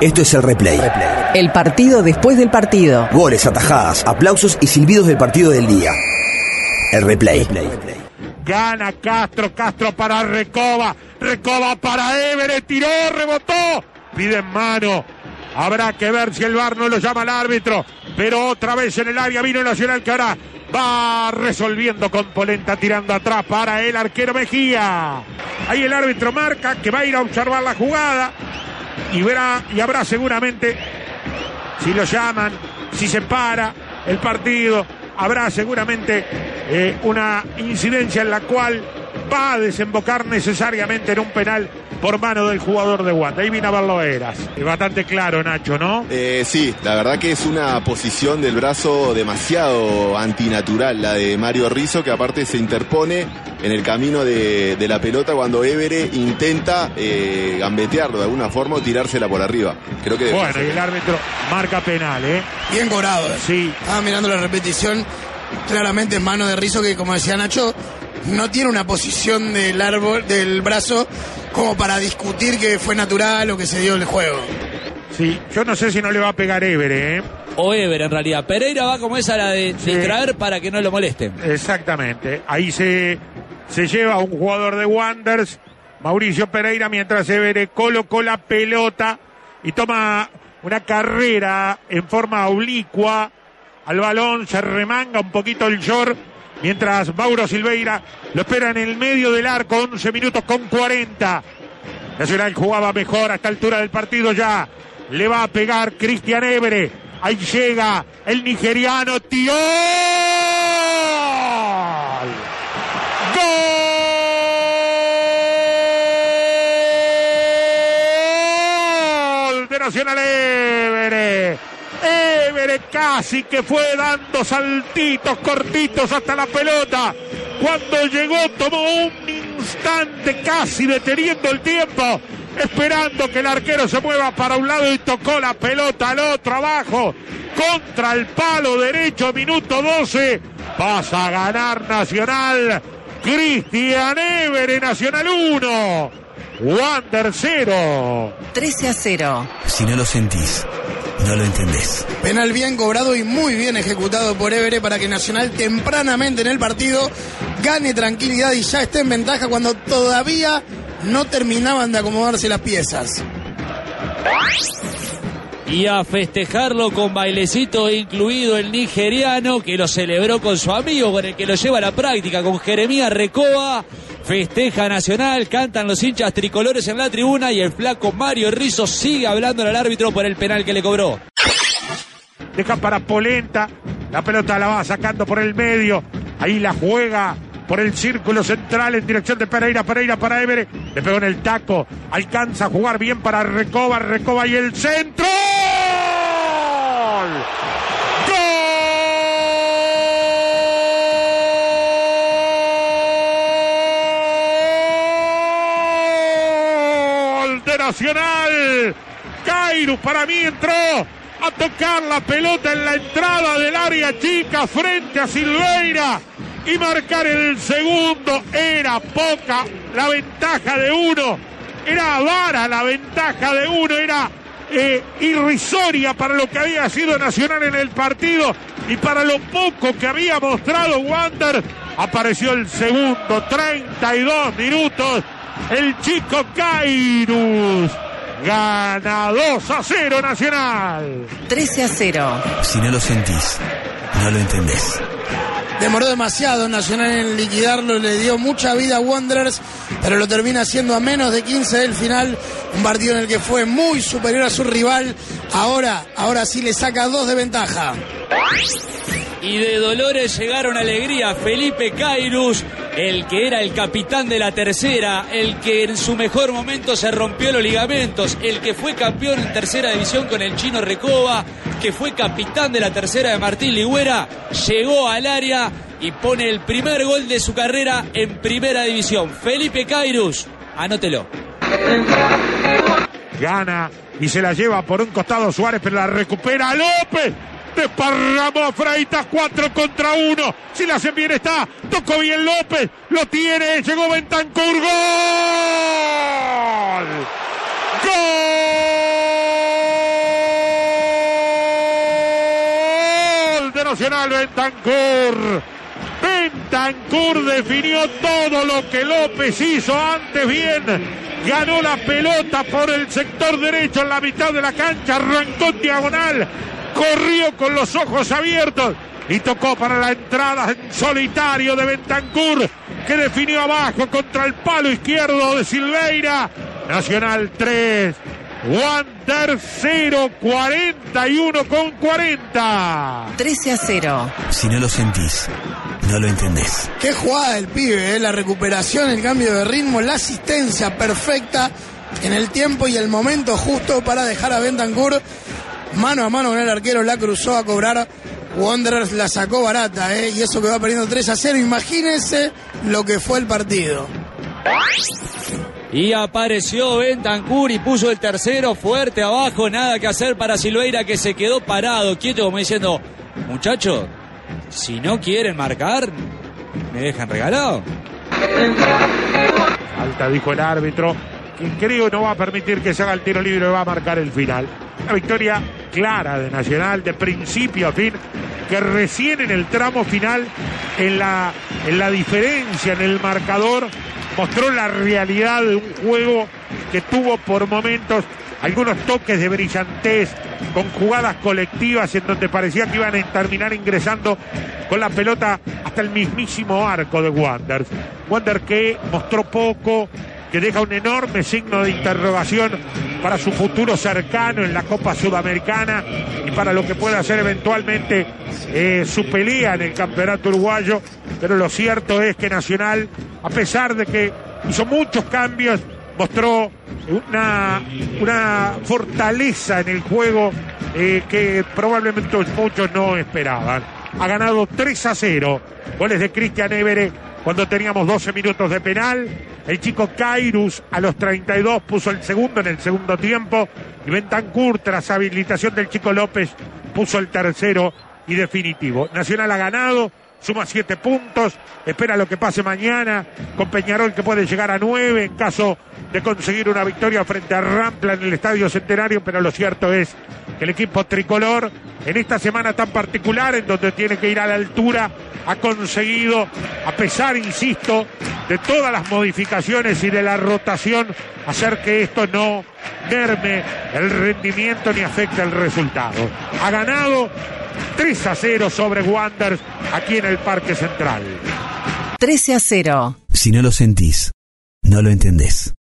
Esto es el replay. El partido después del partido. Goles, atajadas, aplausos y silbidos del partido del día. El replay. Gana Castro, Castro para Recoba, Recoba para Everett, tiró, rebotó, pide en mano. Habrá que ver si el VAR no lo llama al árbitro, pero otra vez en el área vino Nacional que ahora va resolviendo con Polenta tirando atrás para el arquero Mejía. Ahí el árbitro marca que va a ir a observar la jugada y habrá seguramente si lo llaman, si se para el partido, habrá seguramente eh, una incidencia en la cual va a desembocar necesariamente en un penal por mano del jugador de Wanda. Ahí vino a verlo Eras. Es bastante claro, Nacho, ¿no? Eh, sí, la verdad que es una posición del brazo demasiado antinatural, la de Mario Rizzo, que aparte se interpone en el camino de, de la pelota cuando Evere intenta eh, gambetearlo de alguna forma o tirársela por arriba. Creo que Bueno, y el árbitro marca penal, ¿eh? Bien cobrado. eh. Sí. Estaba mirando la repetición. Claramente en mano de Rizzo, que como decía Nacho, no tiene una posición del árbol, del brazo, como para discutir que fue natural o que se dio el juego. Sí, yo no sé si no le va a pegar Evere, ¿eh? O Ever en realidad. Pereira va como esa la de Sí. distraer para que no lo molesten. Exactamente. Ahí se, se lleva a un jugador de Wanders, Mauricio Pereira, mientras Evere colocó la pelota y toma una carrera en forma oblicua al balón, se remanga un poquito el short, mientras Mauro Silveira lo espera en el medio del arco, 11 minutos con 40. Nacional jugaba mejor a esta altura del partido ya. Le va a pegar Cristian Evere. Ahí llega el nigeriano Tío. Gol de Nacional Evere. Evere casi que fue dando saltitos cortitos hasta la pelota. Cuando llegó tomó un instante casi deteniendo el tiempo, esperando que el arquero se mueva para un lado y tocó la pelota al otro abajo contra el palo derecho, minuto 12. Pasa a ganar Nacional. Cristian Evere, Nacional 1. Wander 0. 13 a 0. Si no lo sentís, no lo entendés. Penal bien cobrado y muy bien ejecutado por Evere para que Nacional tempranamente en el partido gane tranquilidad y ya esté en ventaja cuando todavía no terminaban de acomodarse las piezas. Y a festejarlo con bailecito incluido el nigeriano que lo celebró con su amigo, con el que lo lleva a la práctica, con Jeremías Recoba. Festeja Nacional, cantan los hinchas tricolores en la tribuna y el flaco Mario Rizzo sigue hablando al árbitro por el penal que le cobró. deja para Polenta, la pelota la va sacando por el medio, ahí la juega por el círculo central en dirección de Pereira, Pereira para Evere, le pegó en el taco, alcanza a jugar bien para Recoba, Recoba y el centro. ¡Gol Nacional! Cairo para mí entró a tocar la pelota en la entrada del área chica frente a Silveira y marcar el segundo. Era poca la ventaja de uno, era vara la ventaja de uno, era eh, irrisoria para lo que había sido Nacional en el partido y para lo poco que había mostrado Wander. Apareció el segundo, 32 minutos. El chico Gana 2 a 0 Nacional. 13 a 0. Si no lo sentís, no lo entendés. Demoró demasiado Nacional en liquidarlo, le dio mucha vida a Wanderers, pero lo termina haciendo a menos de 15 del final. Un partido en el que fue muy superior a su rival. Ahora, ahora sí le saca dos de ventaja. Y de Dolores llegaron alegría Felipe Cairus, el que era el capitán de la tercera, el que en su mejor momento se rompió los ligamentos, el que fue campeón en tercera división con el chino Recoba, que fue capitán de la tercera de Martín Ligüera, llegó al área y pone el primer gol de su carrera en primera división. Felipe Cairus, anótelo. Gana y se la lleva por un costado Suárez, pero la recupera López. Desparramó Freitas, 4 contra 1. Si la hacen bien está. Tocó bien López. Lo tiene. Llegó Bentancur. ¡Gol! ¡Gol! De Nacional Bentancur. Bentancur definió todo lo que López hizo antes bien ganó la pelota por el sector derecho en la mitad de la cancha, arrancó en diagonal, corrió con los ojos abiertos y tocó para la entrada en solitario de Bentancur que definió abajo contra el palo izquierdo de Silveira. Nacional 3, Wander 0, 41 con 40. 13 a 0. Si no lo sentís, no lo entendés. Qué jugada del pibe, ¿eh? la recuperación, el cambio de ritmo, la asistencia perfecta en el tiempo y el momento justo para dejar a Bentancur mano a mano con el arquero, la cruzó a cobrar. Wanderers la sacó barata, ¿eh? y eso que va perdiendo 3 a 0. Imagínense lo que fue el partido. Y apareció Bentancur y puso el tercero fuerte abajo, nada que hacer para Silveira que se quedó parado, quieto como diciendo, muchachos, si no quieren marcar, me dejan regalado. Falta, dijo el árbitro, que creo no va a permitir que se haga el tiro libre, va a marcar el final. Una victoria clara de Nacional, de principio a fin, que recién en el tramo final, en la, en la diferencia, en el marcador, mostró la realidad de un juego que tuvo por momentos algunos toques de brillantez, con jugadas colectivas en donde parecía que iban a terminar ingresando con la pelota hasta el mismísimo arco de Wander. Wander que mostró poco, que deja un enorme signo de interrogación para su futuro cercano en la Copa Sudamericana y para lo que pueda ser eventualmente eh, su pelea en el Campeonato Uruguayo. Pero lo cierto es que Nacional, a pesar de que hizo muchos cambios, mostró una, una fortaleza en el juego eh, que probablemente muchos no esperaban. Ha ganado 3 a 0. Goles de Cristian Évere cuando teníamos 12 minutos de penal. El chico Kairus a los 32 puso el segundo en el segundo tiempo. Y Bentancur, tras habilitación del chico López, puso el tercero y definitivo. Nacional ha ganado, suma siete puntos, espera lo que pase mañana con Peñarol que puede llegar a nueve en caso de conseguir una victoria frente a Rampla en el Estadio Centenario, pero lo cierto es que el equipo tricolor en esta semana tan particular en donde tiene que ir a la altura ha conseguido, a pesar, insisto, de todas las modificaciones y de la rotación, hacer que esto no merme el rendimiento ni afecte el resultado. Ha ganado 3 a 0 sobre Wanderers aquí en el Parque Central. 13 a 0. Si no lo sentís, no lo entendés.